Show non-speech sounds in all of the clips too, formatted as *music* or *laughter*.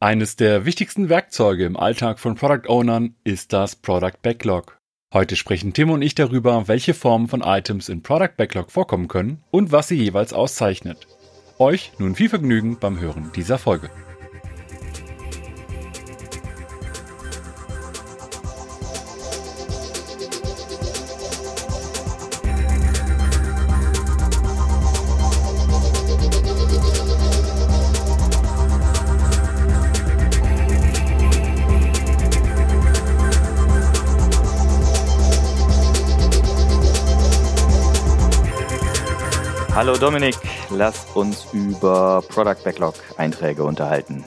Eines der wichtigsten Werkzeuge im Alltag von Product Ownern ist das Product Backlog. Heute sprechen Tim und ich darüber, welche Formen von Items in Product Backlog vorkommen können und was sie jeweils auszeichnet. Euch nun viel Vergnügen beim Hören dieser Folge. Dominik, lass uns über Product Backlog Einträge unterhalten.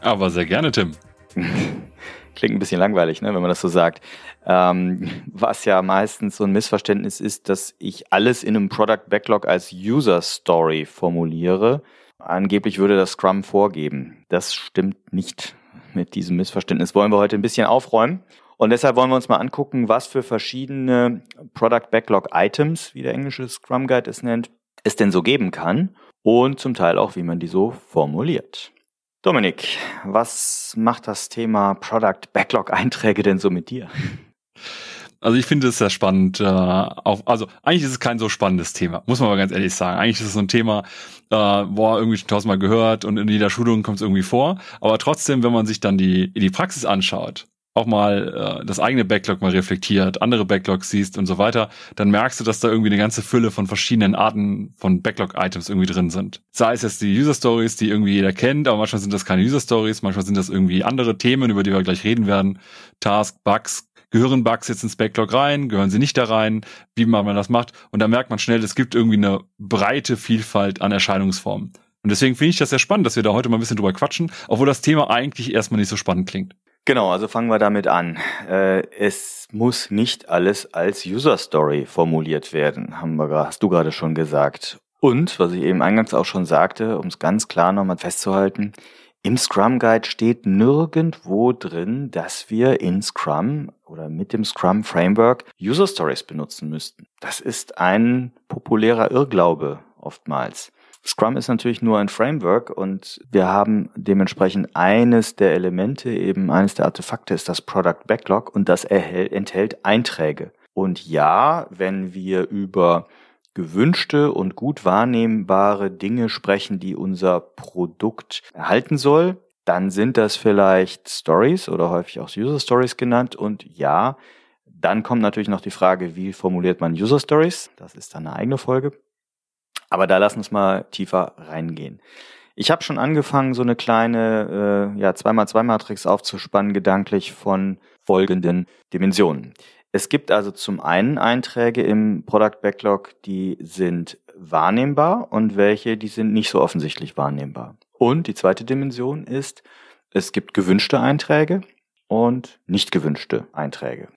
Aber sehr gerne, Tim. *laughs* Klingt ein bisschen langweilig, ne, wenn man das so sagt. Ähm, was ja meistens so ein Missverständnis ist, dass ich alles in einem Product Backlog als User Story formuliere. Angeblich würde das Scrum vorgeben. Das stimmt nicht. Mit diesem Missverständnis wollen wir heute ein bisschen aufräumen. Und deshalb wollen wir uns mal angucken, was für verschiedene Product Backlog Items, wie der englische Scrum Guide es nennt, es denn so geben kann und zum Teil auch, wie man die so formuliert. Dominik, was macht das Thema Product Backlog Einträge denn so mit dir? Also ich finde es sehr spannend. Äh, auch, also eigentlich ist es kein so spannendes Thema, muss man mal ganz ehrlich sagen. Eigentlich ist es so ein Thema, äh, boah, irgendwie schon tausendmal gehört und in jeder Schulung kommt es irgendwie vor. Aber trotzdem, wenn man sich dann die, die Praxis anschaut, auch mal äh, das eigene Backlog mal reflektiert, andere Backlogs siehst und so weiter, dann merkst du, dass da irgendwie eine ganze Fülle von verschiedenen Arten von Backlog-Items irgendwie drin sind. Sei es jetzt die User-Stories, die irgendwie jeder kennt, aber manchmal sind das keine User-Stories, manchmal sind das irgendwie andere Themen, über die wir gleich reden werden. Task, Bugs, gehören Bugs jetzt ins Backlog rein, gehören sie nicht da rein, wie man das macht. Und da merkt man schnell, es gibt irgendwie eine breite Vielfalt an Erscheinungsformen. Und deswegen finde ich das sehr spannend, dass wir da heute mal ein bisschen drüber quatschen, obwohl das Thema eigentlich erstmal nicht so spannend klingt. Genau, also fangen wir damit an. Äh, es muss nicht alles als User Story formuliert werden, haben wir, hast du gerade schon gesagt. Und, was ich eben eingangs auch schon sagte, um es ganz klar nochmal festzuhalten, im Scrum Guide steht nirgendwo drin, dass wir in Scrum oder mit dem Scrum Framework User Stories benutzen müssten. Das ist ein populärer Irrglaube oftmals. Scrum ist natürlich nur ein Framework und wir haben dementsprechend eines der Elemente, eben eines der Artefakte ist das Product Backlog und das enthält Einträge. Und ja, wenn wir über gewünschte und gut wahrnehmbare Dinge sprechen, die unser Produkt erhalten soll, dann sind das vielleicht Stories oder häufig auch User Stories genannt. Und ja, dann kommt natürlich noch die Frage, wie formuliert man User Stories? Das ist dann eine eigene Folge. Aber da lass uns mal tiefer reingehen. Ich habe schon angefangen, so eine kleine äh, ja, 2x2-Matrix aufzuspannen, gedanklich von folgenden Dimensionen. Es gibt also zum einen Einträge im Product Backlog, die sind wahrnehmbar und welche, die sind nicht so offensichtlich wahrnehmbar. Und die zweite Dimension ist, es gibt gewünschte Einträge und nicht gewünschte Einträge.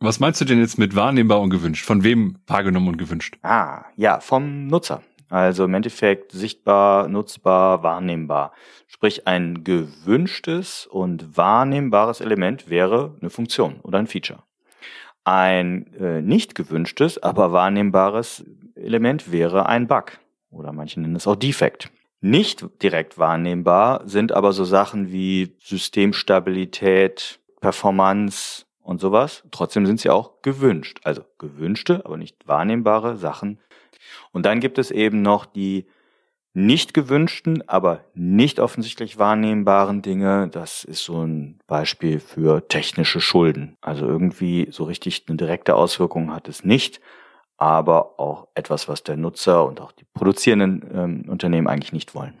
Was meinst du denn jetzt mit wahrnehmbar und gewünscht? Von wem wahrgenommen und gewünscht? Ah, ja, vom Nutzer. Also im Endeffekt sichtbar, nutzbar, wahrnehmbar. Sprich, ein gewünschtes und wahrnehmbares Element wäre eine Funktion oder ein Feature. Ein äh, nicht gewünschtes, aber wahrnehmbares Element wäre ein Bug oder manche nennen es auch Defekt. Nicht direkt wahrnehmbar sind aber so Sachen wie Systemstabilität, Performance und sowas. Trotzdem sind sie auch gewünscht. Also gewünschte, aber nicht wahrnehmbare Sachen und dann gibt es eben noch die nicht gewünschten, aber nicht offensichtlich wahrnehmbaren Dinge. Das ist so ein Beispiel für technische Schulden. Also irgendwie so richtig eine direkte Auswirkung hat es nicht, aber auch etwas, was der Nutzer und auch die produzierenden ähm, Unternehmen eigentlich nicht wollen.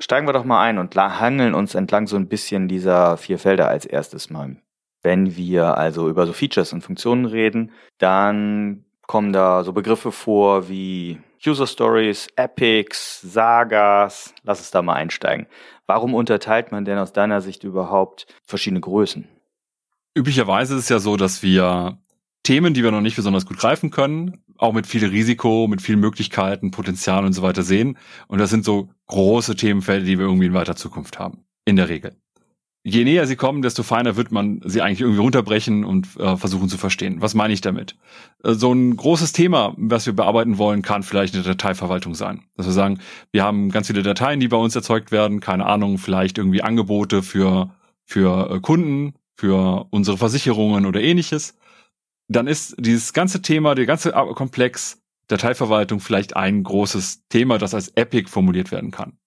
Steigen wir doch mal ein und hangeln uns entlang so ein bisschen dieser vier Felder als erstes mal. Wenn wir also über so Features und Funktionen reden, dann kommen da so Begriffe vor wie User Stories, Epics, Sagas. Lass es da mal einsteigen. Warum unterteilt man denn aus deiner Sicht überhaupt verschiedene Größen? Üblicherweise ist es ja so, dass wir Themen, die wir noch nicht besonders gut greifen können, auch mit viel Risiko, mit vielen Möglichkeiten, Potenzial und so weiter sehen. Und das sind so große Themenfelder, die wir irgendwie in weiter Zukunft haben. In der Regel. Je näher sie kommen, desto feiner wird man sie eigentlich irgendwie runterbrechen und äh, versuchen zu verstehen. Was meine ich damit? Äh, so ein großes Thema, was wir bearbeiten wollen, kann vielleicht eine Dateiverwaltung sein. Dass wir sagen, wir haben ganz viele Dateien, die bei uns erzeugt werden, keine Ahnung, vielleicht irgendwie Angebote für, für äh, Kunden, für unsere Versicherungen oder ähnliches. Dann ist dieses ganze Thema, der ganze Komplex Dateiverwaltung vielleicht ein großes Thema, das als Epic formuliert werden kann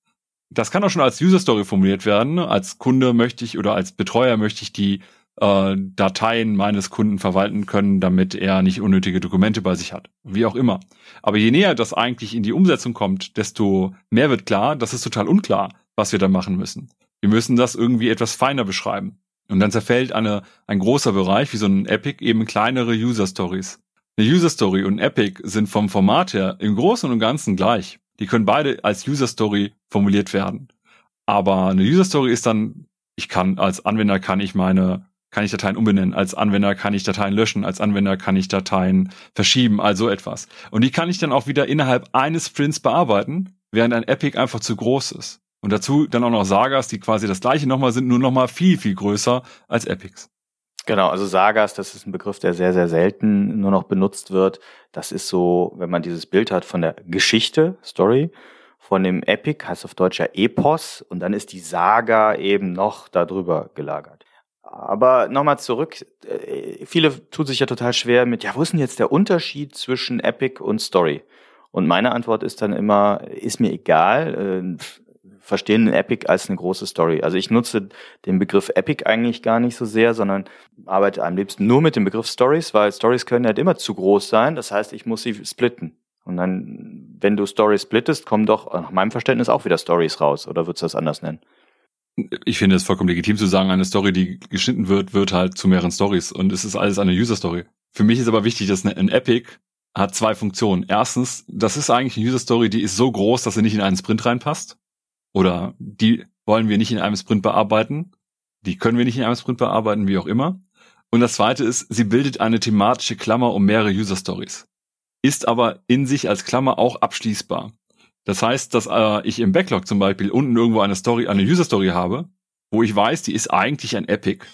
das kann auch schon als User Story formuliert werden. Als Kunde möchte ich oder als Betreuer möchte ich die äh, Dateien meines Kunden verwalten können, damit er nicht unnötige Dokumente bei sich hat. Wie auch immer. Aber je näher das eigentlich in die Umsetzung kommt, desto mehr wird klar, das ist total unklar, was wir da machen müssen. Wir müssen das irgendwie etwas feiner beschreiben. Und dann zerfällt eine, ein großer Bereich, wie so ein Epic, eben kleinere User Stories. Eine User Story und ein Epic sind vom Format her im Großen und Ganzen gleich. Die können beide als User Story formuliert werden. Aber eine User Story ist dann, ich kann, als Anwender kann ich meine, kann ich Dateien umbenennen, als Anwender kann ich Dateien löschen, als Anwender kann ich Dateien verschieben, also etwas. Und die kann ich dann auch wieder innerhalb eines Sprints bearbeiten, während ein Epic einfach zu groß ist. Und dazu dann auch noch Sagas, die quasi das gleiche nochmal sind, nur nochmal viel, viel größer als Epics. Genau, also Sagas, das ist ein Begriff, der sehr, sehr selten nur noch benutzt wird. Das ist so, wenn man dieses Bild hat von der Geschichte, Story, von dem Epic, heißt auf Deutsch ja Epos, und dann ist die Saga eben noch darüber gelagert. Aber nochmal zurück, äh, viele tun sich ja total schwer mit, ja, wo ist denn jetzt der Unterschied zwischen Epic und Story? Und meine Antwort ist dann immer, ist mir egal. Verstehen ein Epic als eine große Story. Also ich nutze den Begriff Epic eigentlich gar nicht so sehr, sondern arbeite am liebsten nur mit dem Begriff Stories, weil Stories können halt immer zu groß sein. Das heißt, ich muss sie splitten. Und dann, wenn du Stories splittest, kommen doch nach meinem Verständnis auch wieder Stories raus. Oder würdest du das anders nennen? Ich finde es vollkommen legitim zu sagen, eine Story, die geschnitten wird, wird halt zu mehreren Stories. Und es ist alles eine User-Story. Für mich ist aber wichtig, dass ein Epic hat zwei Funktionen. Erstens, das ist eigentlich eine User-Story, die ist so groß, dass sie nicht in einen Sprint reinpasst oder die wollen wir nicht in einem Sprint bearbeiten, die können wir nicht in einem Sprint bearbeiten, wie auch immer. Und das zweite ist, sie bildet eine thematische Klammer um mehrere User Stories, ist aber in sich als Klammer auch abschließbar. Das heißt, dass äh, ich im Backlog zum Beispiel unten irgendwo eine Story, eine User Story habe, wo ich weiß, die ist eigentlich ein Epic.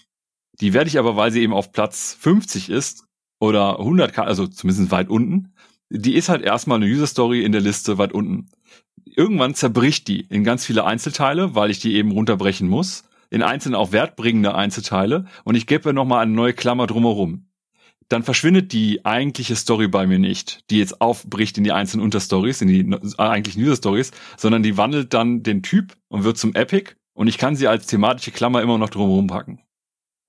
Die werde ich aber, weil sie eben auf Platz 50 ist oder 100, also zumindest weit unten, die ist halt erstmal eine User Story in der Liste weit unten irgendwann zerbricht die in ganz viele Einzelteile, weil ich die eben runterbrechen muss, in einzelne auch wertbringende Einzelteile und ich gebe nochmal eine neue Klammer drumherum. Dann verschwindet die eigentliche Story bei mir nicht, die jetzt aufbricht in die einzelnen Unterstories, in die äh, eigentlichen User-Stories, sondern die wandelt dann den Typ und wird zum Epic und ich kann sie als thematische Klammer immer noch drumherum packen.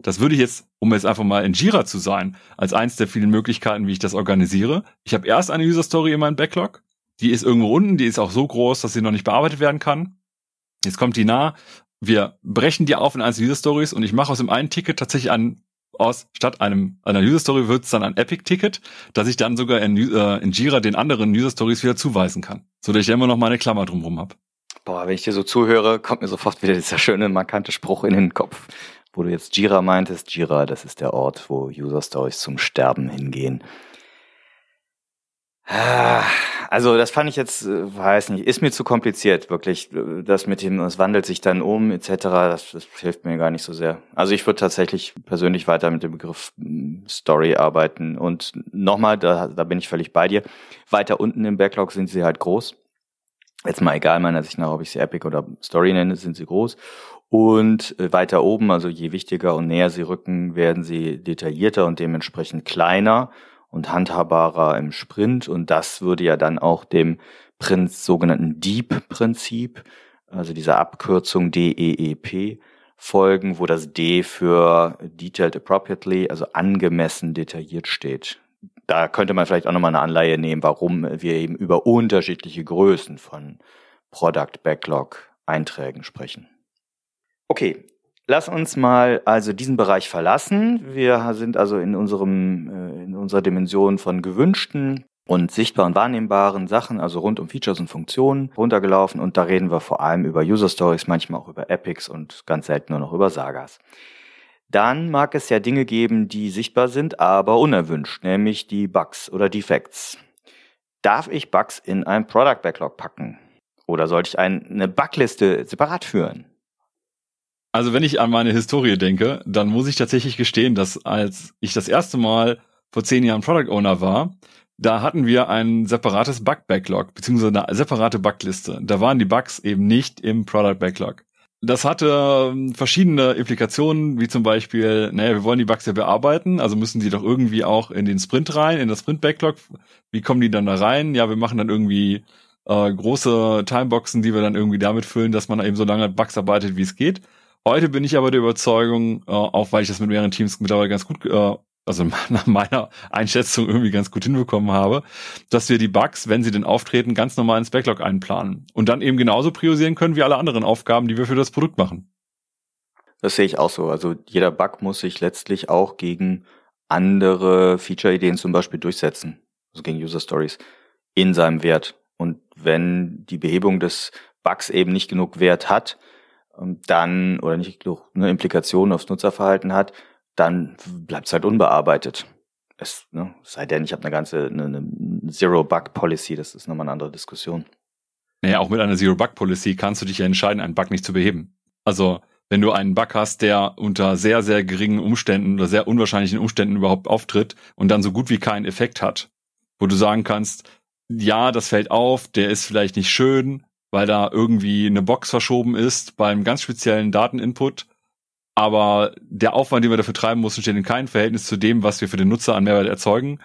Das würde ich jetzt, um jetzt einfach mal in Jira zu sein, als eins der vielen Möglichkeiten, wie ich das organisiere. Ich habe erst eine User Story in meinem Backlog, die ist irgendwo unten, die ist auch so groß, dass sie noch nicht bearbeitet werden kann. Jetzt kommt die nah. Wir brechen die auf in einzelne User Stories und ich mache aus dem einen Ticket tatsächlich ein aus statt einem einer User Story wird es dann ein Epic Ticket, dass ich dann sogar in, äh, in Jira den anderen User Stories wieder zuweisen kann, so dass ich immer noch meine Klammer drumherum habe. Boah, wenn ich dir so zuhöre, kommt mir sofort wieder dieser schöne markante Spruch in den Kopf, wo du jetzt Jira meintest. Jira, das ist der Ort, wo User Stories zum Sterben hingehen. Ah, also das fand ich jetzt, äh, weiß nicht, ist mir zu kompliziert, wirklich. Das mit dem, es wandelt sich dann um, etc., das, das hilft mir gar nicht so sehr. Also ich würde tatsächlich persönlich weiter mit dem Begriff hm, Story arbeiten. Und nochmal, da, da bin ich völlig bei dir. Weiter unten im Backlog sind sie halt groß. Jetzt mal egal meiner Sicht nach, ob ich sie Epic oder Story nenne, sind sie groß. Und äh, weiter oben, also je wichtiger und näher sie rücken, werden sie detaillierter und dementsprechend kleiner und handhabbarer im Sprint. Und das würde ja dann auch dem Prinz, sogenannten Deep-Prinzip, also dieser Abkürzung DEEP, folgen, wo das D für Detailed Appropriately, also angemessen detailliert steht. Da könnte man vielleicht auch nochmal eine Anleihe nehmen, warum wir eben über unterschiedliche Größen von Product Backlog Einträgen sprechen. Okay, Lass uns mal also diesen Bereich verlassen. Wir sind also in unserem äh, in unserer Dimension von gewünschten und sichtbaren, wahrnehmbaren Sachen, also rund um Features und Funktionen, runtergelaufen und da reden wir vor allem über User Stories, manchmal auch über Epics und ganz selten nur noch über Sagas. Dann mag es ja Dinge geben, die sichtbar sind, aber unerwünscht, nämlich die Bugs oder Defects. Darf ich Bugs in ein Product Backlog packen? Oder sollte ich eine Bugliste separat führen? Also wenn ich an meine Historie denke, dann muss ich tatsächlich gestehen, dass als ich das erste Mal vor zehn Jahren Product Owner war, da hatten wir ein separates Bug-Backlog, beziehungsweise eine separate Bugliste. Da waren die Bugs eben nicht im Product Backlog. Das hatte ähm, verschiedene Implikationen, wie zum Beispiel, naja, wir wollen die Bugs ja bearbeiten, also müssen die doch irgendwie auch in den Sprint rein, in das Sprint-Backlog. Wie kommen die dann da rein? Ja, wir machen dann irgendwie äh, große Timeboxen, die wir dann irgendwie damit füllen, dass man eben so lange Bugs arbeitet, wie es geht. Heute bin ich aber der Überzeugung, äh, auch weil ich das mit mehreren Teams mittlerweile ganz gut äh, also *laughs* nach meiner Einschätzung irgendwie ganz gut hinbekommen habe, dass wir die Bugs, wenn sie denn auftreten, ganz normal ins Backlog einplanen und dann eben genauso priorisieren können wie alle anderen Aufgaben, die wir für das Produkt machen. Das sehe ich auch so. Also jeder Bug muss sich letztlich auch gegen andere Feature-Ideen zum Beispiel durchsetzen, also gegen User Stories in seinem Wert. Und wenn die Behebung des Bugs eben nicht genug Wert hat, dann oder nicht genug eine Implikation aufs Nutzerverhalten hat, dann bleibt es halt unbearbeitet. Es, ne, sei denn, ich habe eine ganze eine, eine Zero-Bug-Policy, das ist nochmal eine andere Diskussion. Naja, auch mit einer Zero-Bug-Policy kannst du dich ja entscheiden, einen Bug nicht zu beheben. Also, wenn du einen Bug hast, der unter sehr, sehr geringen Umständen oder sehr unwahrscheinlichen Umständen überhaupt auftritt und dann so gut wie keinen Effekt hat, wo du sagen kannst, ja, das fällt auf, der ist vielleicht nicht schön, weil da irgendwie eine Box verschoben ist beim ganz speziellen Dateninput aber der Aufwand, den wir dafür treiben mussten, steht in keinem Verhältnis zu dem, was wir für den Nutzer an Mehrwert erzeugen.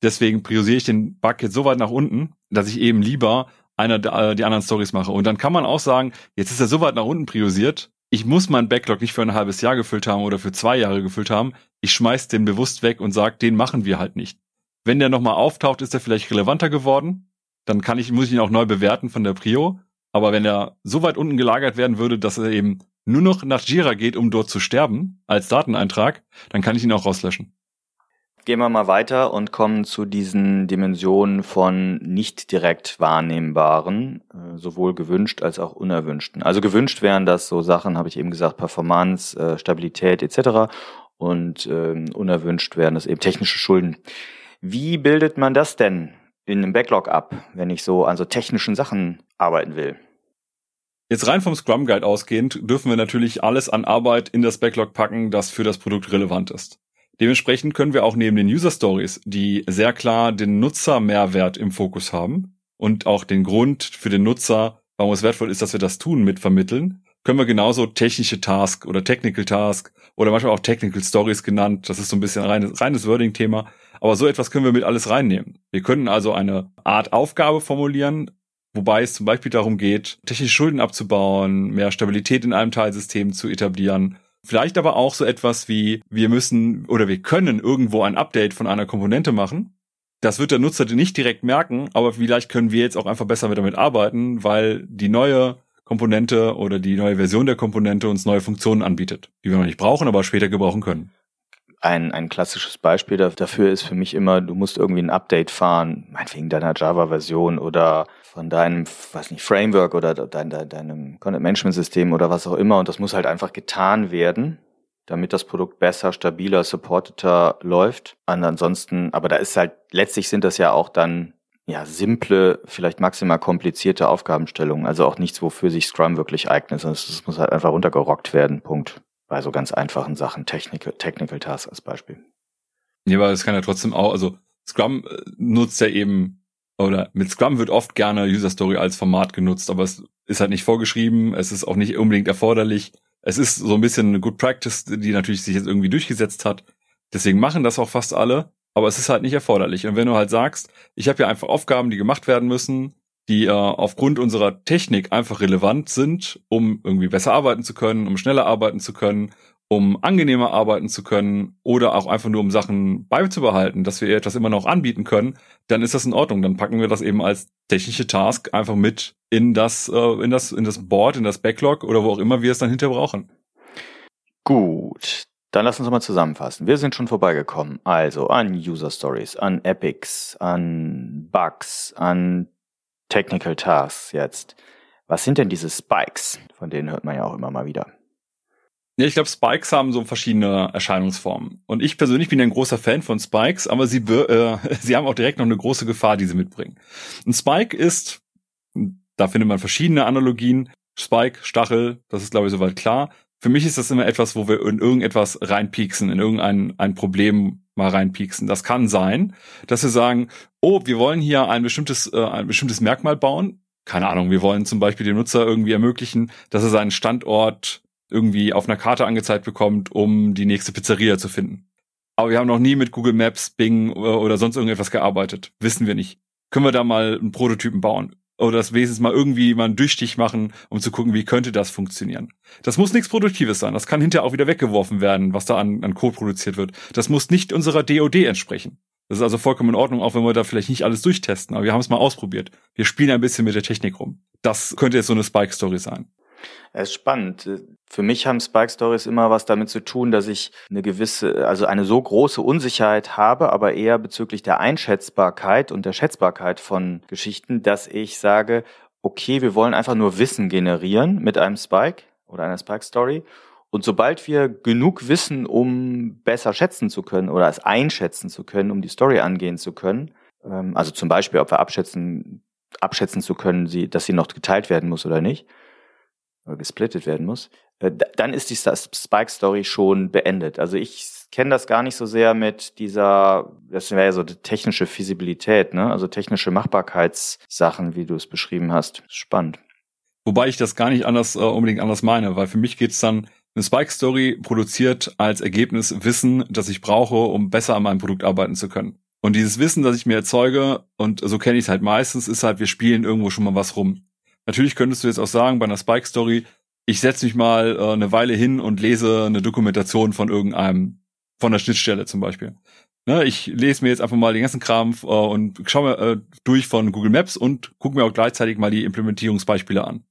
Deswegen priorisiere ich den Bug jetzt so weit nach unten, dass ich eben lieber einer äh, die anderen Stories mache. Und dann kann man auch sagen, jetzt ist er so weit nach unten priorisiert, ich muss meinen Backlog nicht für ein halbes Jahr gefüllt haben oder für zwei Jahre gefüllt haben. Ich schmeiß den bewusst weg und sage, den machen wir halt nicht. Wenn der nochmal auftaucht, ist er vielleicht relevanter geworden. Dann kann ich, muss ich ihn auch neu bewerten von der Prio. Aber wenn er so weit unten gelagert werden würde, dass er eben nur noch nach Jira geht, um dort zu sterben, als Dateneintrag, dann kann ich ihn auch rauslöschen. Gehen wir mal weiter und kommen zu diesen Dimensionen von nicht direkt wahrnehmbaren, äh, sowohl gewünscht als auch unerwünschten. Also gewünscht wären das so Sachen, habe ich eben gesagt, Performance, äh, Stabilität etc. Und ähm, unerwünscht wären das eben technische Schulden. Wie bildet man das denn in einem Backlog ab, wenn ich so an so technischen Sachen arbeiten will? Jetzt rein vom Scrum Guide ausgehend dürfen wir natürlich alles an Arbeit in das Backlog packen, das für das Produkt relevant ist. Dementsprechend können wir auch neben den User Stories, die sehr klar den Nutzermehrwert im Fokus haben und auch den Grund für den Nutzer, warum es wertvoll ist, dass wir das tun, mit vermitteln, können wir genauso technische Task oder Technical Task oder manchmal auch Technical Stories genannt, das ist so ein bisschen reines, reines Wording-Thema, aber so etwas können wir mit alles reinnehmen. Wir können also eine Art Aufgabe formulieren, Wobei es zum Beispiel darum geht, technische Schulden abzubauen, mehr Stabilität in einem Teilsystem zu etablieren. Vielleicht aber auch so etwas wie, wir müssen oder wir können irgendwo ein Update von einer Komponente machen. Das wird der Nutzer nicht direkt merken, aber vielleicht können wir jetzt auch einfach besser damit arbeiten, weil die neue Komponente oder die neue Version der Komponente uns neue Funktionen anbietet, die wir noch nicht brauchen, aber später gebrauchen können. Ein, ein klassisches Beispiel dafür ist für mich immer, du musst irgendwie ein Update fahren, meinetwegen deiner Java-Version oder von deinem, weiß nicht, Framework oder dein, dein, deinem Content-Management-System oder was auch immer. Und das muss halt einfach getan werden, damit das Produkt besser, stabiler, supporteter läuft. Und ansonsten, aber da ist halt, letztlich sind das ja auch dann ja, simple, vielleicht maximal komplizierte Aufgabenstellungen. Also auch nichts, wofür sich Scrum wirklich eignet. Es muss halt einfach runtergerockt werden. Punkt bei so ganz einfachen Sachen, Technical, Technical Tasks als Beispiel. Ja, aber es kann ja trotzdem auch, also Scrum äh, nutzt ja eben, oder mit Scrum wird oft gerne User Story als Format genutzt, aber es ist halt nicht vorgeschrieben, es ist auch nicht unbedingt erforderlich. Es ist so ein bisschen eine Good Practice, die natürlich sich jetzt irgendwie durchgesetzt hat. Deswegen machen das auch fast alle, aber es ist halt nicht erforderlich. Und wenn du halt sagst, ich habe ja einfach Aufgaben, die gemacht werden müssen, die äh, aufgrund unserer Technik einfach relevant sind, um irgendwie besser arbeiten zu können, um schneller arbeiten zu können, um angenehmer arbeiten zu können oder auch einfach nur um Sachen beizubehalten, dass wir etwas immer noch anbieten können, dann ist das in Ordnung. Dann packen wir das eben als technische Task einfach mit in das, äh, in das, in das Board, in das Backlog oder wo auch immer wir es dann hinterher brauchen. Gut. Dann lass uns mal zusammenfassen. Wir sind schon vorbeigekommen. Also an User Stories, an Epics, an Bugs, an Technical Tasks jetzt. Was sind denn diese Spikes? Von denen hört man ja auch immer mal wieder. Ja, ich glaube, Spikes haben so verschiedene Erscheinungsformen. Und ich persönlich bin ein großer Fan von Spikes, aber sie, äh, *laughs* sie haben auch direkt noch eine große Gefahr, die sie mitbringen. Ein Spike ist, da findet man verschiedene Analogien. Spike, Stachel, das ist glaube ich soweit klar. Für mich ist das immer etwas, wo wir in irgendetwas reinpieksen, in irgendein ein Problem mal reinpieksen. Das kann sein, dass wir sagen, oh, wir wollen hier ein bestimmtes, äh, ein bestimmtes Merkmal bauen. Keine Ahnung, wir wollen zum Beispiel dem Nutzer irgendwie ermöglichen, dass er seinen Standort irgendwie auf einer Karte angezeigt bekommt, um die nächste Pizzeria zu finden. Aber wir haben noch nie mit Google Maps, Bing oder sonst irgendetwas gearbeitet. Wissen wir nicht. Können wir da mal einen Prototypen bauen? Oder das wenigstens mal irgendwie mal einen Durchstich machen, um zu gucken, wie könnte das funktionieren. Das muss nichts Produktives sein. Das kann hinterher auch wieder weggeworfen werden, was da an, an Code produziert wird. Das muss nicht unserer DOD entsprechen. Das ist also vollkommen in Ordnung, auch wenn wir da vielleicht nicht alles durchtesten. Aber wir haben es mal ausprobiert. Wir spielen ein bisschen mit der Technik rum. Das könnte jetzt so eine Spike-Story sein. Es ist spannend. Für mich haben Spike Stories immer was damit zu tun, dass ich eine gewisse, also eine so große Unsicherheit habe, aber eher bezüglich der Einschätzbarkeit und der Schätzbarkeit von Geschichten, dass ich sage, okay, wir wollen einfach nur Wissen generieren mit einem Spike oder einer Spike Story. Und sobald wir genug wissen, um besser schätzen zu können oder es einschätzen zu können, um die Story angehen zu können, ähm, also zum Beispiel, ob wir abschätzen, abschätzen zu können, dass sie noch geteilt werden muss oder nicht, oder gesplittet werden muss, äh, dann ist die Spike-Story schon beendet. Also ich kenne das gar nicht so sehr mit dieser, das wäre ja so die technische Feasibilität, ne? also technische Machbarkeitssachen, wie du es beschrieben hast. Spannend. Wobei ich das gar nicht anders äh, unbedingt anders meine, weil für mich geht's dann, eine Spike-Story produziert als Ergebnis Wissen, das ich brauche, um besser an meinem Produkt arbeiten zu können. Und dieses Wissen, das ich mir erzeuge, und so kenne ich es halt meistens, ist halt, wir spielen irgendwo schon mal was rum. Natürlich könntest du jetzt auch sagen, bei einer Spike-Story, ich setze mich mal äh, eine Weile hin und lese eine Dokumentation von irgendeinem, von der Schnittstelle zum Beispiel. Ne, ich lese mir jetzt einfach mal den ganzen Kram äh, und schaue mir äh, durch von Google Maps und gucke mir auch gleichzeitig mal die Implementierungsbeispiele an.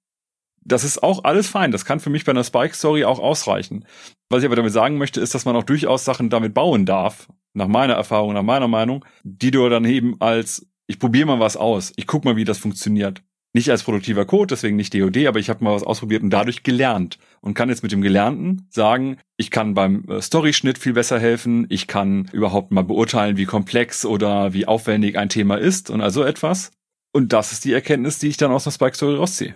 Das ist auch alles fein. Das kann für mich bei einer Spike-Story auch ausreichen. Was ich aber damit sagen möchte, ist, dass man auch durchaus Sachen damit bauen darf, nach meiner Erfahrung, nach meiner Meinung, die du dann eben als, ich probiere mal was aus, ich guck mal, wie das funktioniert nicht als produktiver Code, deswegen nicht DOD, aber ich habe mal was ausprobiert und dadurch gelernt und kann jetzt mit dem Gelernten sagen, ich kann beim äh, Storyschnitt viel besser helfen, ich kann überhaupt mal beurteilen, wie komplex oder wie aufwendig ein Thema ist und also etwas. Und das ist die Erkenntnis, die ich dann aus einer Spike Story rausziehe.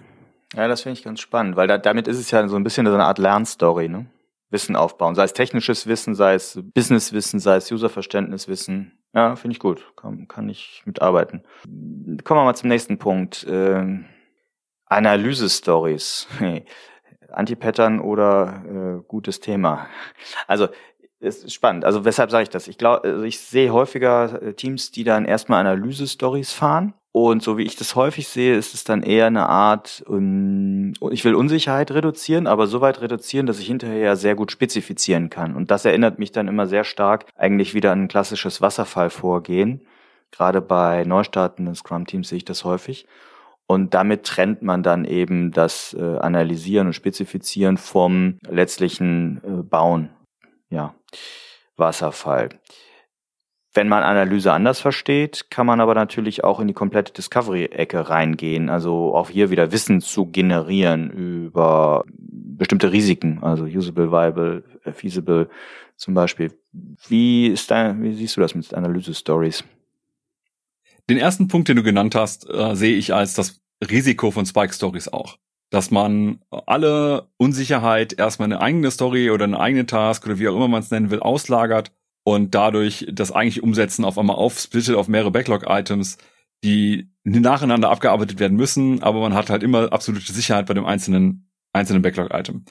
Ja, das finde ich ganz spannend, weil da, damit ist es ja so ein bisschen so eine Art Lernstory, ne? Wissen aufbauen, sei es technisches Wissen, sei es Businesswissen, sei es Userverständniswissen. Ja, finde ich gut. Kann, kann ich mitarbeiten. Kommen wir mal zum nächsten Punkt. Ähm, Analyse-Stories. Anti-Pattern oder äh, gutes Thema. Also es ist spannend. Also weshalb sage ich das? Ich glaube, also ich sehe häufiger äh, Teams, die dann erstmal Analyse-Stories fahren und so wie ich das häufig sehe, ist es dann eher eine Art, um, ich will Unsicherheit reduzieren, aber so weit reduzieren, dass ich hinterher sehr gut spezifizieren kann. Und das erinnert mich dann immer sehr stark eigentlich wieder an ein klassisches Wasserfallvorgehen. Gerade bei neustartenden Scrum-Teams sehe ich das häufig. Und damit trennt man dann eben das äh, Analysieren und Spezifizieren vom letztlichen äh, Bauen. Ja, Wasserfall. Wenn man Analyse anders versteht, kann man aber natürlich auch in die komplette Discovery-Ecke reingehen. Also auch hier wieder Wissen zu generieren über bestimmte Risiken, also usable, viable, feasible zum Beispiel. Wie ist dein, wie siehst du das mit Analyse-Stories? Den ersten Punkt, den du genannt hast, äh, sehe ich als das Risiko von Spike-Stories auch. Dass man alle Unsicherheit erstmal eine eigene Story oder eine eigene Task oder wie auch immer man es nennen will, auslagert und dadurch das eigentlich Umsetzen auf einmal aufsplittet auf mehrere Backlog-Items, die nacheinander abgearbeitet werden müssen, aber man hat halt immer absolute Sicherheit bei dem einzelnen, einzelnen Backlog-Item.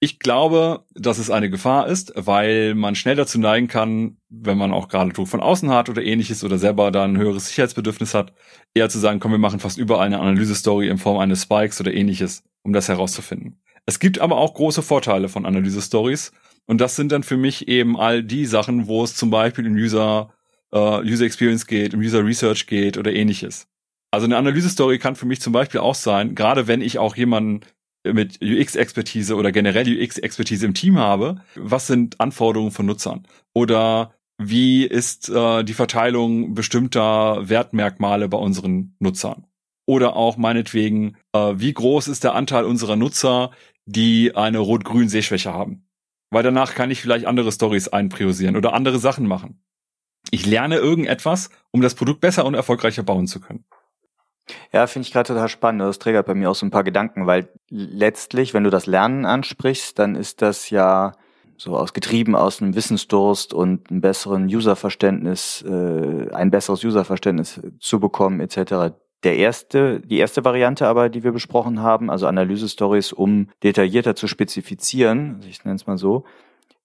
Ich glaube, dass es eine Gefahr ist, weil man schnell dazu neigen kann, wenn man auch gerade Druck von außen hat oder ähnliches oder selber da ein höheres Sicherheitsbedürfnis hat, eher zu sagen, komm, wir machen fast überall eine Analyse-Story in Form eines Spikes oder ähnliches, um das herauszufinden. Es gibt aber auch große Vorteile von Analyse-Stories und das sind dann für mich eben all die Sachen, wo es zum Beispiel um User, uh, User Experience geht, um User Research geht oder ähnliches. Also eine Analyse-Story kann für mich zum Beispiel auch sein, gerade wenn ich auch jemanden mit UX-Expertise oder generell UX-Expertise im Team habe, was sind Anforderungen von Nutzern? Oder wie ist äh, die Verteilung bestimmter Wertmerkmale bei unseren Nutzern? Oder auch meinetwegen, äh, wie groß ist der Anteil unserer Nutzer, die eine rot-grün Sehschwäche haben? Weil danach kann ich vielleicht andere Stories einpriorisieren oder andere Sachen machen. Ich lerne irgendetwas, um das Produkt besser und erfolgreicher bauen zu können. Ja, finde ich gerade total spannend. Das triggert bei mir auch so ein paar Gedanken, weil letztlich, wenn du das Lernen ansprichst, dann ist das ja so aus getrieben aus einem Wissensdurst und einem besseren Userverständnis, äh, ein besseres Userverständnis zu bekommen etc. Der erste, die erste Variante aber, die wir besprochen haben, also Analyse-Stories, um detaillierter zu spezifizieren, ich nenne es mal so,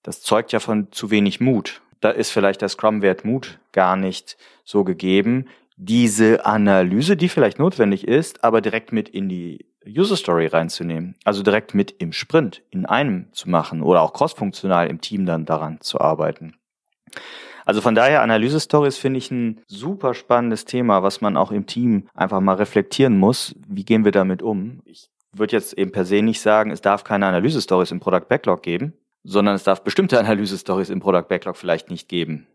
das zeugt ja von zu wenig Mut. Da ist vielleicht der Scrum-Wert Mut gar nicht so gegeben, diese Analyse, die vielleicht notwendig ist, aber direkt mit in die User Story reinzunehmen. Also direkt mit im Sprint, in einem zu machen oder auch crossfunktional im Team dann daran zu arbeiten. Also von daher, Analyse-Stories finde ich ein super spannendes Thema, was man auch im Team einfach mal reflektieren muss. Wie gehen wir damit um? Ich würde jetzt eben per se nicht sagen, es darf keine Analyse-Stories im Product Backlog geben, sondern es darf bestimmte *laughs* Analyse-Stories im Product Backlog vielleicht nicht geben.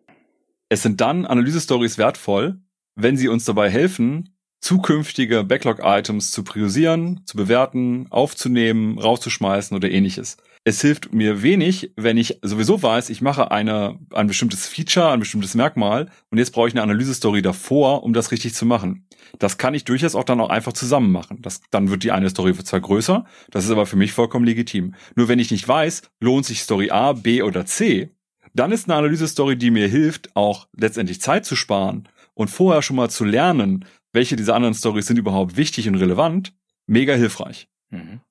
Es sind dann Analyse-Stories wertvoll, wenn sie uns dabei helfen, zukünftige Backlog-Items zu priorisieren, zu bewerten, aufzunehmen, rauszuschmeißen oder ähnliches. Es hilft mir wenig, wenn ich sowieso weiß, ich mache eine, ein bestimmtes Feature, ein bestimmtes Merkmal und jetzt brauche ich eine Analyse-Story davor, um das richtig zu machen. Das kann ich durchaus auch dann auch einfach zusammen machen. Das, dann wird die eine Story zwar größer, das ist aber für mich vollkommen legitim. Nur wenn ich nicht weiß, lohnt sich Story A, B oder C, dann ist eine Analyse-Story, die mir hilft, auch letztendlich Zeit zu sparen und vorher schon mal zu lernen, welche dieser anderen Stories sind überhaupt wichtig und relevant, mega hilfreich. Mhm.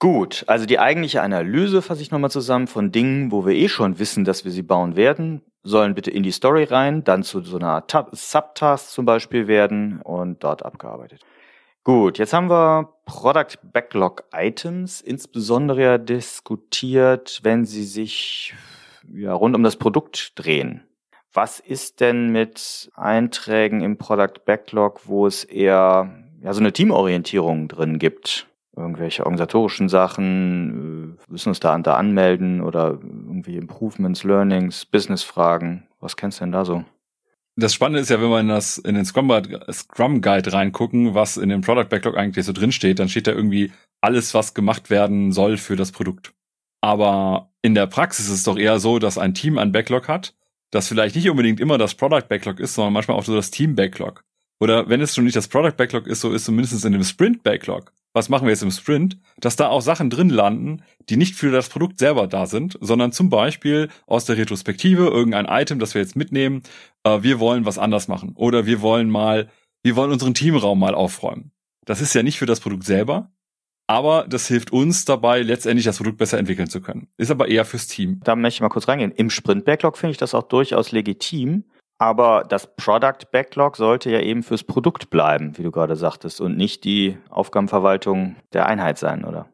Gut, also die eigentliche Analyse fasse ich nochmal zusammen von Dingen, wo wir eh schon wissen, dass wir sie bauen werden, sollen bitte in die Story rein, dann zu so einer Subtask zum Beispiel werden und dort abgearbeitet. Gut, jetzt haben wir Product Backlog Items, insbesondere diskutiert, wenn sie sich ja, rund um das Produkt drehen. Was ist denn mit Einträgen im Product Backlog, wo es eher ja, so eine Teamorientierung drin gibt? Irgendwelche organisatorischen Sachen, äh, müssen uns da, da anmelden oder irgendwie Improvements, Learnings, Business-Fragen. Was kennst du denn da so? Das Spannende ist ja, wenn wir in, das, in den Scrum, Scrum Guide reingucken, was in dem Product Backlog eigentlich so drin steht, dann steht da irgendwie alles, was gemacht werden soll für das Produkt. Aber in der Praxis ist es doch eher so, dass ein Team ein Backlog hat das vielleicht nicht unbedingt immer das Product Backlog ist, sondern manchmal auch so das Team Backlog. Oder wenn es schon nicht das Product Backlog ist, so ist zumindest in dem Sprint Backlog. Was machen wir jetzt im Sprint? Dass da auch Sachen drin landen, die nicht für das Produkt selber da sind, sondern zum Beispiel aus der Retrospektive irgendein Item, das wir jetzt mitnehmen. Äh, wir wollen was anders machen. Oder wir wollen mal, wir wollen unseren Teamraum mal aufräumen. Das ist ja nicht für das Produkt selber, aber das hilft uns dabei, letztendlich das Produkt besser entwickeln zu können. Ist aber eher fürs Team. Da möchte ich mal kurz reingehen. Im Sprint-Backlog finde ich das auch durchaus legitim, aber das Product-Backlog sollte ja eben fürs Produkt bleiben, wie du gerade sagtest, und nicht die Aufgabenverwaltung der Einheit sein, oder?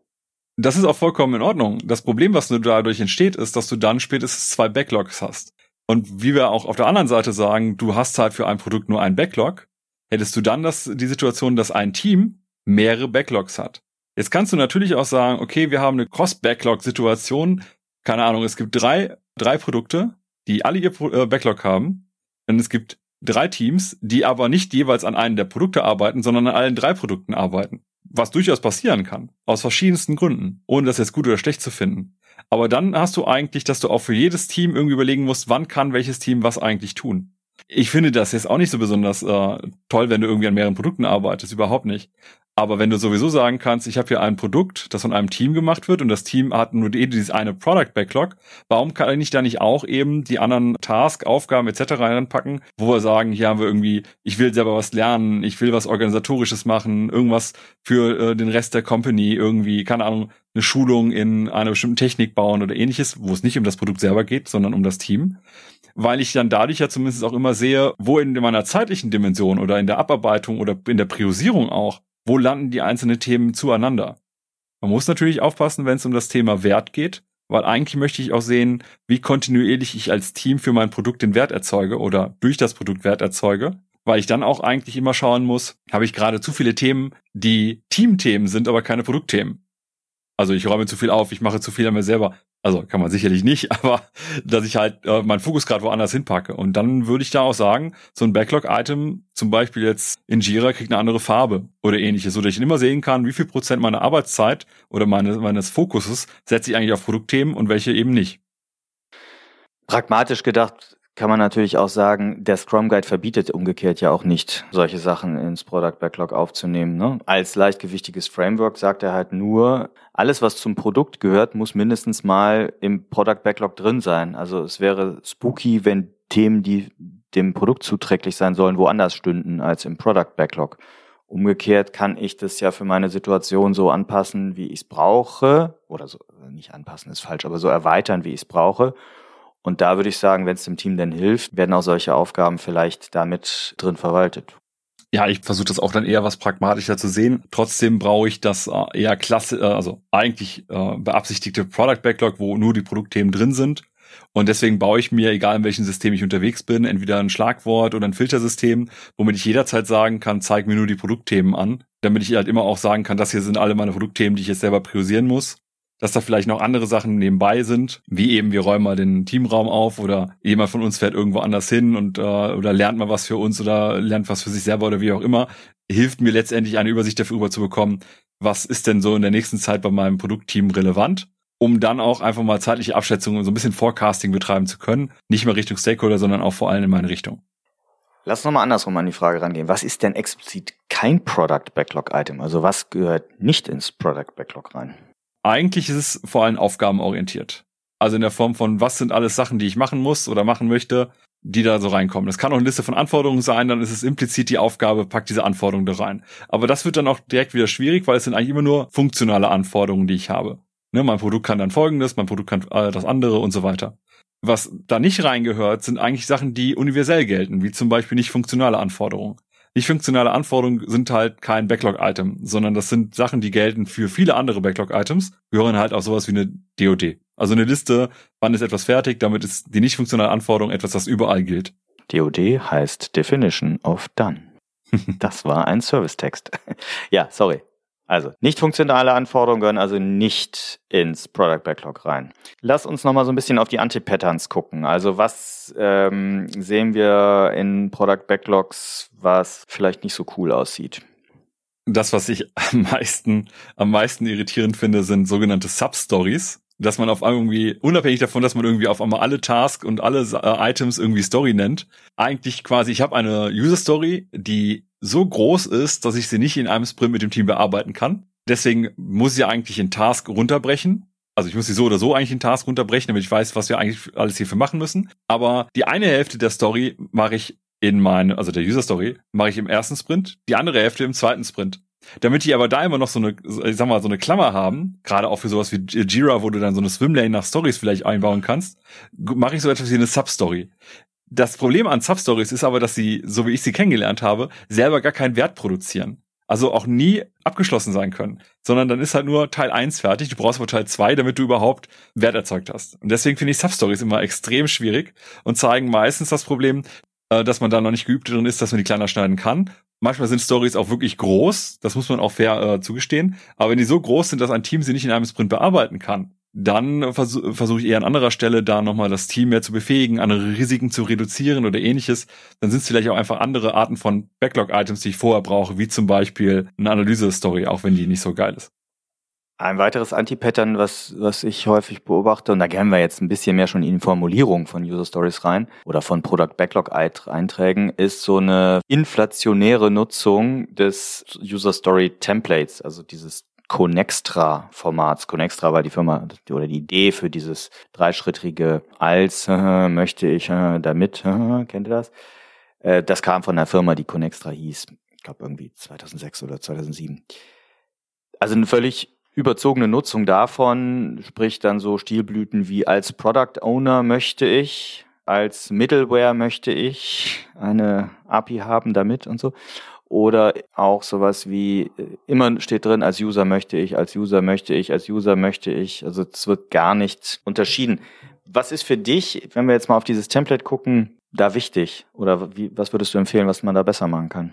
Das ist auch vollkommen in Ordnung. Das Problem, was dadurch entsteht, ist, dass du dann spätestens zwei Backlogs hast. Und wie wir auch auf der anderen Seite sagen, du hast halt für ein Produkt nur ein Backlog, hättest du dann das, die Situation, dass ein Team mehrere Backlogs hat. Jetzt kannst du natürlich auch sagen, okay, wir haben eine Cross-Backlog-Situation. Keine Ahnung, es gibt drei, drei Produkte, die alle ihr äh, Backlog haben. Und es gibt drei Teams, die aber nicht jeweils an einem der Produkte arbeiten, sondern an allen drei Produkten arbeiten. Was durchaus passieren kann. Aus verschiedensten Gründen. Ohne das jetzt gut oder schlecht zu finden. Aber dann hast du eigentlich, dass du auch für jedes Team irgendwie überlegen musst, wann kann welches Team was eigentlich tun. Ich finde das jetzt auch nicht so besonders äh, toll, wenn du irgendwie an mehreren Produkten arbeitest, überhaupt nicht. Aber wenn du sowieso sagen kannst, ich habe hier ein Produkt, das von einem Team gemacht wird und das Team hat nur dieses eine Product Backlog, warum kann ich da nicht auch eben die anderen Task, Aufgaben etc. reinpacken, wo wir sagen, hier haben wir irgendwie, ich will selber was lernen, ich will was organisatorisches machen, irgendwas für äh, den Rest der Company, irgendwie, keine Ahnung, eine Schulung in einer bestimmten Technik bauen oder ähnliches, wo es nicht um das Produkt selber geht, sondern um das Team weil ich dann dadurch ja zumindest auch immer sehe, wo in meiner zeitlichen Dimension oder in der Abarbeitung oder in der Priorisierung auch wo landen die einzelnen Themen zueinander. Man muss natürlich aufpassen, wenn es um das Thema Wert geht, weil eigentlich möchte ich auch sehen, wie kontinuierlich ich als Team für mein Produkt den Wert erzeuge oder durch das Produkt Wert erzeuge, weil ich dann auch eigentlich immer schauen muss, habe ich gerade zu viele Themen, die Teamthemen sind, aber keine Produktthemen. Also ich räume zu viel auf, ich mache zu viel an mir selber. Also kann man sicherlich nicht, *laughs* aber dass ich halt äh, meinen Fokus gerade woanders hinpacke. Und dann würde ich da auch sagen, so ein Backlog-Item, zum Beispiel jetzt in Jira, kriegt eine andere Farbe oder ähnliches, so dass ich immer sehen kann, wie viel Prozent meiner Arbeitszeit oder meine, meines Fokuses setze ich eigentlich auf Produktthemen und welche eben nicht. Pragmatisch gedacht kann man natürlich auch sagen, der Scrum Guide verbietet umgekehrt ja auch nicht, solche Sachen ins Product Backlog aufzunehmen. Ne? Als leichtgewichtiges Framework sagt er halt nur, alles, was zum Produkt gehört, muss mindestens mal im Product Backlog drin sein. Also es wäre spooky, wenn Themen, die dem Produkt zuträglich sein sollen, woanders stünden als im Product Backlog. Umgekehrt kann ich das ja für meine Situation so anpassen, wie ich es brauche, oder so, nicht anpassen ist falsch, aber so erweitern, wie ich es brauche. Und da würde ich sagen, wenn es dem Team denn hilft, werden auch solche Aufgaben vielleicht damit drin verwaltet. Ja, ich versuche das auch dann eher was pragmatischer zu sehen. Trotzdem brauche ich das äh, eher klasse, äh, also eigentlich äh, beabsichtigte Product Backlog, wo nur die Produktthemen drin sind. Und deswegen baue ich mir, egal in welchem System ich unterwegs bin, entweder ein Schlagwort oder ein Filtersystem, womit ich jederzeit sagen kann, zeig mir nur die Produktthemen an, damit ich halt immer auch sagen kann, das hier sind alle meine Produktthemen, die ich jetzt selber priorisieren muss dass da vielleicht noch andere Sachen nebenbei sind, wie eben wir räumen mal den Teamraum auf oder jemand von uns fährt irgendwo anders hin und äh, oder lernt mal was für uns oder lernt was für sich selber oder wie auch immer, hilft mir letztendlich eine Übersicht darüber zu bekommen, was ist denn so in der nächsten Zeit bei meinem Produktteam relevant, um dann auch einfach mal zeitliche Abschätzungen und so ein bisschen Forecasting betreiben zu können, nicht mehr Richtung Stakeholder, sondern auch vor allem in meine Richtung. Lass uns nochmal andersrum an die Frage rangehen. Was ist denn explizit kein Product Backlog Item? Also was gehört nicht ins Product Backlog rein? Eigentlich ist es vor allem aufgabenorientiert. Also in der Form von, was sind alles Sachen, die ich machen muss oder machen möchte, die da so reinkommen. Das kann auch eine Liste von Anforderungen sein, dann ist es implizit die Aufgabe, packt diese Anforderungen da rein. Aber das wird dann auch direkt wieder schwierig, weil es sind eigentlich immer nur funktionale Anforderungen, die ich habe. Ne, mein Produkt kann dann folgendes, mein Produkt kann äh, das andere und so weiter. Was da nicht reingehört, sind eigentlich Sachen, die universell gelten, wie zum Beispiel nicht funktionale Anforderungen. Nicht funktionale Anforderungen sind halt kein Backlog-Item, sondern das sind Sachen, die gelten für viele andere Backlog-Items, gehören halt auch sowas wie eine DOD. Also eine Liste, wann ist etwas fertig, damit ist die nicht funktionale Anforderung etwas, das überall gilt. DOD heißt Definition of Done. *laughs* Das war ein Servicetext. ja, sorry. Also, nicht funktionale Anforderungen gehören also nicht ins Product Backlog rein. Lass uns nochmal so ein bisschen auf die Anti-Patterns gucken. Also, was ähm, sehen wir in Product Backlogs, was vielleicht nicht so cool aussieht? Das, was ich am meisten, am meisten irritierend finde, sind sogenannte Substories dass man auf irgendwie, unabhängig davon, dass man irgendwie auf einmal alle Tasks und alle äh, Items irgendwie Story nennt, eigentlich quasi, ich habe eine User Story, die so groß ist, dass ich sie nicht in einem Sprint mit dem Team bearbeiten kann. Deswegen muss ich eigentlich in Task runterbrechen. Also ich muss sie so oder so eigentlich in Task runterbrechen, damit ich weiß, was wir eigentlich alles hierfür machen müssen. Aber die eine Hälfte der Story mache ich in meine, also der User Story, mache ich im ersten Sprint, die andere Hälfte im zweiten Sprint. Damit die aber da immer noch so eine, ich sag mal, so eine Klammer haben, gerade auch für sowas wie Jira, wo du dann so eine Swimlane nach Stories vielleicht einbauen kannst, mache ich so etwas wie eine Substory. Das Problem an Substories ist aber, dass sie, so wie ich sie kennengelernt habe, selber gar keinen Wert produzieren. Also auch nie abgeschlossen sein können, sondern dann ist halt nur Teil 1 fertig, du brauchst aber Teil 2, damit du überhaupt Wert erzeugt hast. Und deswegen finde ich Substories immer extrem schwierig und zeigen meistens das Problem, äh, dass man da noch nicht geübt drin ist, dass man die kleiner schneiden kann Manchmal sind Stories auch wirklich groß, das muss man auch fair äh, zugestehen. Aber wenn die so groß sind, dass ein Team sie nicht in einem Sprint bearbeiten kann, dann versuche versuch ich eher an anderer Stelle da nochmal das Team mehr zu befähigen, andere Risiken zu reduzieren oder ähnliches. Dann sind es vielleicht auch einfach andere Arten von Backlog-Items, die ich vorher brauche, wie zum Beispiel eine Analyse-Story, auch wenn die nicht so geil ist. Ein weiteres Anti-Pattern, was, was ich häufig beobachte, und da gehen wir jetzt ein bisschen mehr schon in die Formulierung von User Stories rein oder von Product Backlog Einträgen, ist so eine inflationäre Nutzung des User Story Templates, also dieses Connextra-Formats. Connextra war die Firma oder die Idee für dieses dreischrittige als äh, *laughs* möchte ich äh, *laughs* damit, äh, *laughs* kennt ihr das? Äh, das kam von einer Firma, die Connextra hieß. Ich glaube irgendwie 2006 oder 2007. Also eine völlig überzogene Nutzung davon, sprich dann so Stilblüten wie als Product Owner möchte ich, als Middleware möchte ich eine API haben damit und so. Oder auch sowas wie, äh, immer steht drin, als User möchte ich, als User möchte ich, als User möchte ich. Also es wird gar nicht unterschieden. Was ist für dich, wenn wir jetzt mal auf dieses Template gucken, da wichtig? Oder wie, was würdest du empfehlen, was man da besser machen kann?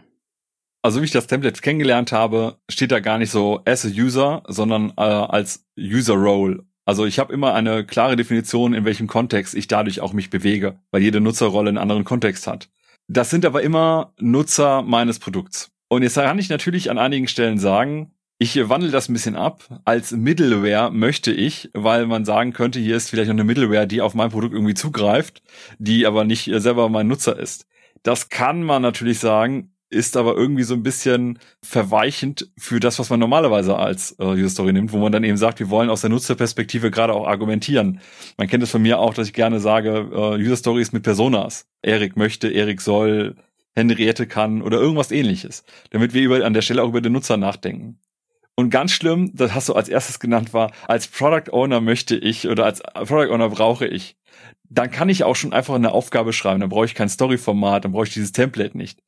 Also wie ich das Template kennengelernt habe, steht da gar nicht so as a user, sondern äh, als User Role. Also ich habe immer eine klare Definition, in welchem Kontext ich dadurch auch mich bewege, weil jede Nutzerrolle einen anderen Kontext hat. Das sind aber immer Nutzer meines Produkts. Und jetzt kann ich natürlich an einigen Stellen sagen, Ich wandle das ein bisschen ab. Als Middleware möchte ich, weil man sagen könnte, hier ist vielleicht noch eine Middleware, die auf mein Produkt irgendwie zugreift, die aber nicht selber mein Nutzer ist. Das kann man natürlich sagen, ist aber irgendwie so ein bisschen verweichend für das, was man normalerweise als äh, User Story nimmt, wo man dann eben sagt, wir wollen aus der Nutzerperspektive gerade auch argumentieren. Man kennt es von mir auch, dass ich gerne sage, äh, User Stories mit Personas. Erik möchte, Erik soll, Henriette kann oder irgendwas ähnliches, damit wir über, an der Stelle auch über den Nutzer nachdenken. Und ganz schlimm, das hast du als erstes genannt, war, als Product Owner möchte ich oder als Product Owner brauche ich. Dann kann ich auch schon einfach eine Aufgabe schreiben, dann brauche ich kein Story-Format, dann brauche ich dieses Template nicht.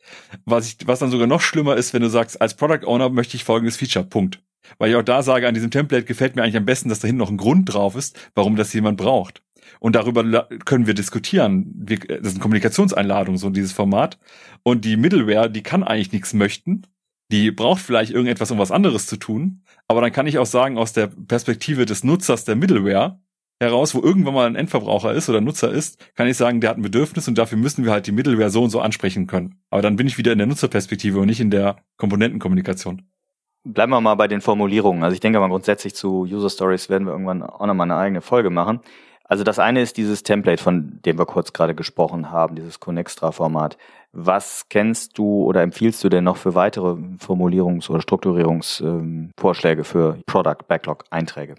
Was, ich, was dann sogar noch schlimmer ist, wenn du sagst, als Product Owner möchte ich folgendes Feature, Punkt. Weil ich auch da sage, an diesem Template gefällt mir eigentlich am besten, dass da hinten noch ein Grund drauf ist, warum das jemand braucht. Und darüber können wir diskutieren. Wir, das ist eine Kommunikationseinladung, so dieses Format. Und die Middleware, die kann eigentlich nichts möchten, die braucht vielleicht irgendetwas, um was anderes zu tun. Aber dann kann ich auch sagen, aus der Perspektive des Nutzers der Middleware heraus, wo irgendwann mal ein Endverbraucher ist oder Nutzer ist, kann ich sagen, der hat ein Bedürfnis und dafür müssen wir halt die Middleware so und so ansprechen können. Aber dann bin ich wieder in der Nutzerperspektive und nicht in der Komponentenkommunikation. Bleiben wir mal bei den Formulierungen. Also ich denke mal grundsätzlich zu User Stories werden wir irgendwann auch nochmal eine eigene Folge machen. Also das eine ist dieses Template, von dem wir kurz gerade gesprochen haben, dieses Connextra-Format. Was kennst du oder empfiehlst du denn noch für weitere Formulierungs- oder Strukturierungsvorschläge ähm, für Product Backlog Einträge?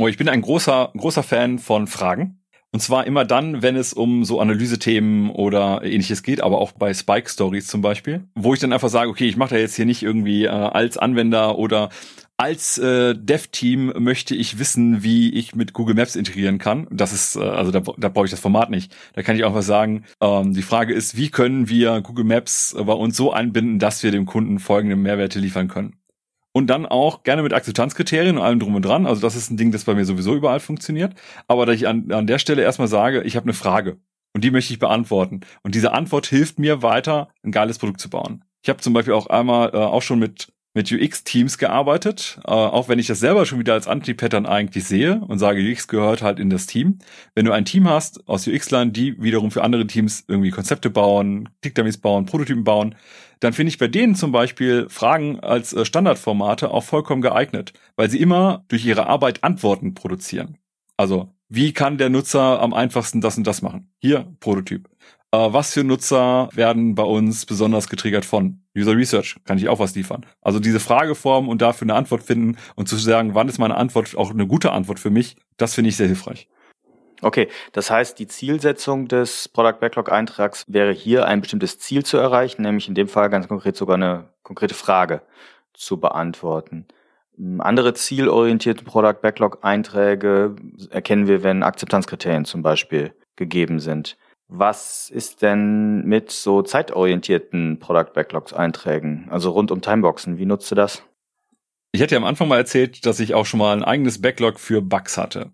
Oh, ich bin ein großer, großer Fan von Fragen. Und zwar immer dann, wenn es um so Analysethemen oder ähnliches geht, aber auch bei Spike Stories zum Beispiel, wo ich dann einfach sage, okay, ich mache da jetzt hier nicht irgendwie äh, als Anwender oder als äh, Dev-Team möchte ich wissen, wie ich mit Google Maps integrieren kann. Das ist, äh, also da, da brauche ich das Format nicht. Da kann ich auch was sagen. Ähm, die Frage ist, wie können wir Google Maps bei uns so einbinden, dass wir dem Kunden folgende Mehrwerte liefern können. Und dann auch gerne mit Akzeptanzkriterien und allem drum und dran. Also das ist ein Ding, das bei mir sowieso überall funktioniert. Aber dass ich an, an der Stelle erstmal sage, ich habe eine Frage und die möchte ich beantworten. Und diese Antwort hilft mir weiter, ein geiles Produkt zu bauen. Ich habe zum Beispiel auch einmal äh, auch schon mit mit UX-Teams gearbeitet, äh, auch wenn ich das selber schon wieder als Anti-Pattern eigentlich sehe und sage, UX gehört halt in das Team. Wenn du ein Team hast aus UX-Lern, die wiederum für andere Teams irgendwie Konzepte bauen, Click-Dummies bauen, Prototypen bauen, dann finde ich bei denen zum Beispiel Fragen als äh, Standardformate auch vollkommen geeignet, weil sie immer durch ihre Arbeit Antworten produzieren. Also, wie kann der Nutzer am einfachsten das und das machen? Hier, Prototyp. Äh, was für Nutzer werden bei uns besonders getriggert von User Research? Kann ich auch was liefern? Also diese Frageform und dafür eine Antwort finden und zu sagen, wann ist meine Antwort auch eine gute Antwort für mich, das finde ich sehr hilfreich. Okay, das heißt, die Zielsetzung des Product Backlog Eintrags wäre hier ein bestimmtes Ziel zu erreichen, nämlich in dem Fall ganz konkret sogar eine konkrete Frage zu beantworten. Andere zielorientierte Product Backlog Einträge erkennen wir, wenn Akzeptanzkriterien zum Beispiel gegeben sind. Was ist denn mit so zeitorientierten Product Backlogs Einträgen, also rund um Timeboxen? Wie nutzt du das? Ich hatte ja am Anfang mal erzählt, dass ich auch schon mal ein eigenes Backlog für Bugs hatte.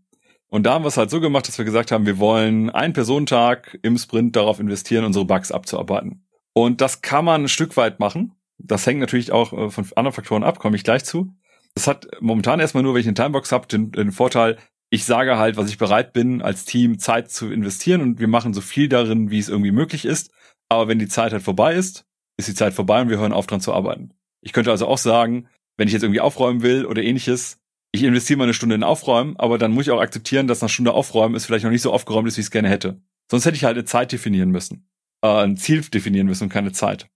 Und da haben wir es halt so gemacht, dass wir gesagt haben, wir wollen einen Personentag im Sprint darauf investieren, unsere Bugs abzuarbeiten. Und das kann man ein Stück weit machen. Das hängt natürlich auch äh, von anderen Faktoren ab, komme ich gleich zu. Das hat momentan erstmal nur, wenn ich eine Timebox habe, den, den Vorteil, ich sage halt, was ich bereit bin, als Team Zeit zu investieren und wir machen so viel darin, wie es irgendwie möglich ist. Aber wenn die Zeit halt vorbei ist, ist die Zeit vorbei und wir hören auf dran zu arbeiten. Ich könnte also auch sagen, wenn ich jetzt irgendwie aufräumen will oder ähnliches, ich investiere mal eine Stunde in Aufräumen, aber dann muss ich auch akzeptieren, dass eine Stunde Aufräumen ist vielleicht noch nicht so aufgeräumt ist, wie ich es gerne hätte. Sonst hätte ich halt eine Zeit definieren müssen. Äh, ein Ziel definieren müssen und keine Zeit.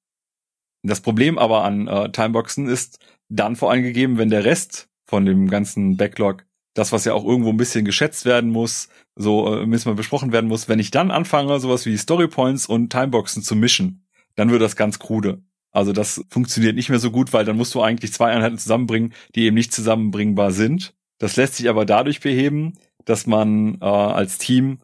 Das Problem aber an äh, Timeboxen ist dann vor allem gegeben, wenn der Rest von dem ganzen Backlog das, was ja auch irgendwo ein bisschen geschätzt werden muss, so äh, müssen wir besprochen werden muss, wenn ich dann anfange, sowas wie Storypoints und Timeboxen zu mischen, dann wird das ganz krude. Also das funktioniert nicht mehr so gut, weil dann musst du eigentlich zwei Einheiten zusammenbringen, die eben nicht zusammenbringbar sind. Das lässt sich aber dadurch beheben, dass man äh, als Team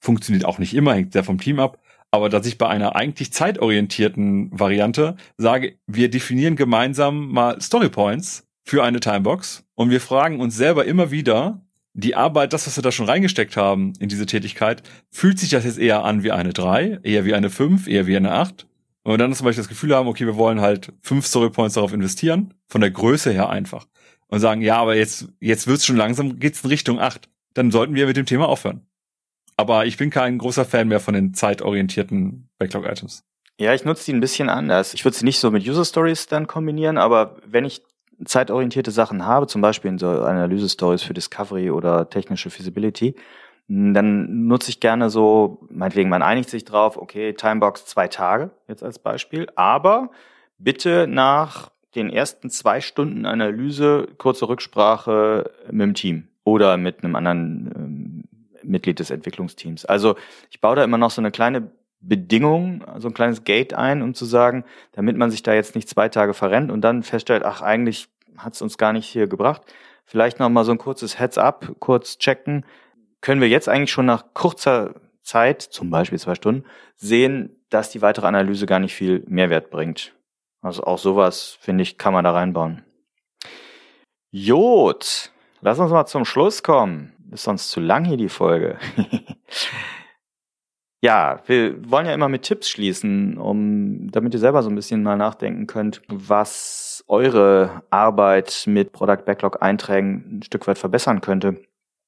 funktioniert auch nicht immer, hängt sehr vom Team ab, aber dass ich bei einer eigentlich zeitorientierten Variante sage, wir definieren gemeinsam mal Storypoints für eine Timebox und wir fragen uns selber immer wieder, die Arbeit, das, was wir da schon reingesteckt haben in diese Tätigkeit, fühlt sich das jetzt eher an wie eine 3, eher wie eine 5, eher wie eine 8? Und wir dann zum Beispiel das Gefühl haben, okay, wir wollen halt fünf Storypoints darauf investieren, von der Größe her einfach. Und sagen, ja, aber jetzt, jetzt wird's schon langsam, geht's in Richtung 8. Dann sollten wir mit dem Thema aufhören. Aber ich bin kein großer Fan mehr von den zeitorientierten Backlog-Items. Ja, ich nutze die ein bisschen anders. Ich würde sie nicht so mit User Stories dann kombinieren, aber wenn ich zeitorientierte Sachen habe, zum Beispiel in so Analyse-Stories für Discovery oder technische Feasibility, dann nutze ich gerne so, meinetwegen, man einigt sich drauf, okay, Timebox zwei Tage, jetzt als Beispiel, aber bitte nach den ersten zwei Stunden Analyse kurze Rücksprache mit dem Team oder mit einem anderen ähm, Mitglied des Entwicklungsteams. Also ich baue da immer noch so eine kleine Bedingung, so ein kleines Gate ein, um zu sagen, damit man sich da jetzt nicht zwei Tage verrennt und dann feststellt, ach, eigentlich hat es uns gar nicht hier gebracht. Vielleicht noch mal so ein kurzes Heads-up, kurz checken. Können wir jetzt eigentlich schon nach kurzer Zeit, zum Beispiel zwei Stunden, sehen, dass die weitere Analyse gar nicht viel Mehrwert bringt. Also auch sowas, finde ich, kann man da reinbauen. Jod, lass uns mal zum Schluss kommen. Ist sonst zu lang hier die Folge. *laughs* Ja, wir wollen ja immer mit Tipps schließen, um, damit ihr selber so ein bisschen mal nachdenken könnt, was eure Arbeit mit Product Backlog Einträgen ein Stück weit verbessern könnte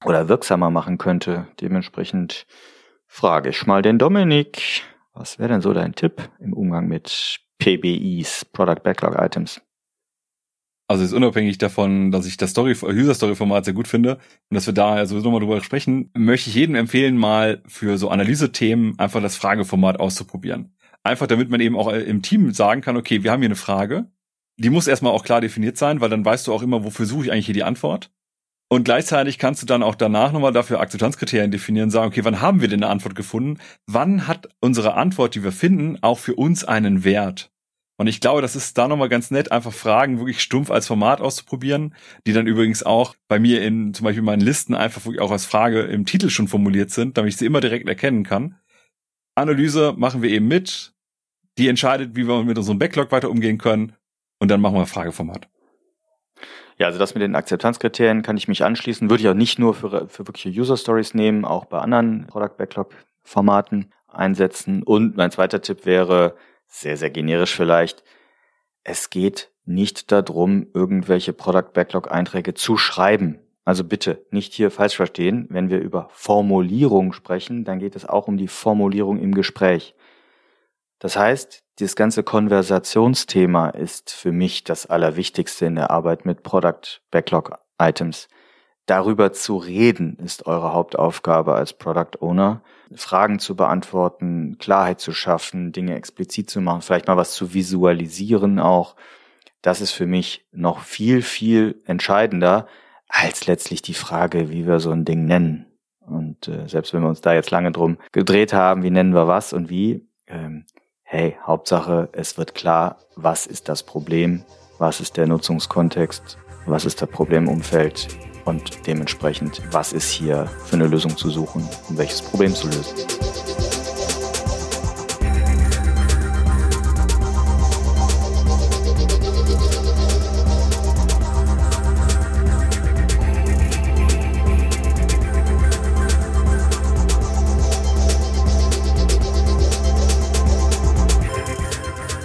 oder wirksamer machen könnte. Dementsprechend frage ich mal den Dominik, was wäre denn so dein Tipp im Umgang mit PBIs, Product Backlog Items? Also ist unabhängig davon, dass ich das Story, User Story Format sehr gut finde und dass wir da sowieso nochmal drüber sprechen, möchte ich jedem empfehlen, mal für so Analyse-Themen einfach das Frageformat auszuprobieren. Einfach damit man eben auch im Team sagen kann, okay, wir haben hier eine Frage. Die muss erstmal auch klar definiert sein, weil dann weißt du auch immer, wofür suche ich eigentlich hier die Antwort. Und gleichzeitig kannst du dann auch danach nochmal dafür Akzeptanzkriterien definieren, sagen, okay, wann haben wir denn eine Antwort gefunden? Wann hat unsere Antwort, die wir finden, auch für uns einen Wert? Und ich glaube, das ist da nochmal ganz nett, einfach Fragen wirklich stumpf als Format auszuprobieren, die dann übrigens auch bei mir in zum Beispiel meinen Listen einfach wirklich auch als Frage im Titel schon formuliert sind, damit ich sie immer direkt erkennen kann. Analyse machen wir eben mit. Die entscheidet, wie wir mit unserem Backlog weiter umgehen können. Und dann machen wir Frageformat. Ja, also das mit den Akzeptanzkriterien kann ich mich anschließen. Würde ich auch nicht nur für, für wirkliche User Stories nehmen, auch bei anderen Product Backlog Formaten einsetzen. Und mein zweiter Tipp wäre, sehr, sehr generisch vielleicht. Es geht nicht darum, irgendwelche Product Backlog Einträge zu schreiben. Also bitte nicht hier falsch verstehen. Wenn wir über Formulierung sprechen, dann geht es auch um die Formulierung im Gespräch. Das heißt, dieses ganze Konversationsthema ist für mich das Allerwichtigste in der Arbeit mit Product Backlog Items. Darüber zu reden ist eure Hauptaufgabe als Product Owner. Fragen zu beantworten, Klarheit zu schaffen, Dinge explizit zu machen, vielleicht mal was zu visualisieren auch. Das ist für mich noch viel, viel entscheidender als letztlich die Frage, wie wir so ein Ding nennen. Und äh, selbst wenn wir uns da jetzt lange drum gedreht haben, wie nennen wir was und wie, ähm, hey, Hauptsache, es wird klar, was ist das Problem, was ist der Nutzungskontext, was ist das Problemumfeld, und dementsprechend, was ist hier für eine Lösung zu suchen, um welches Problem zu lösen.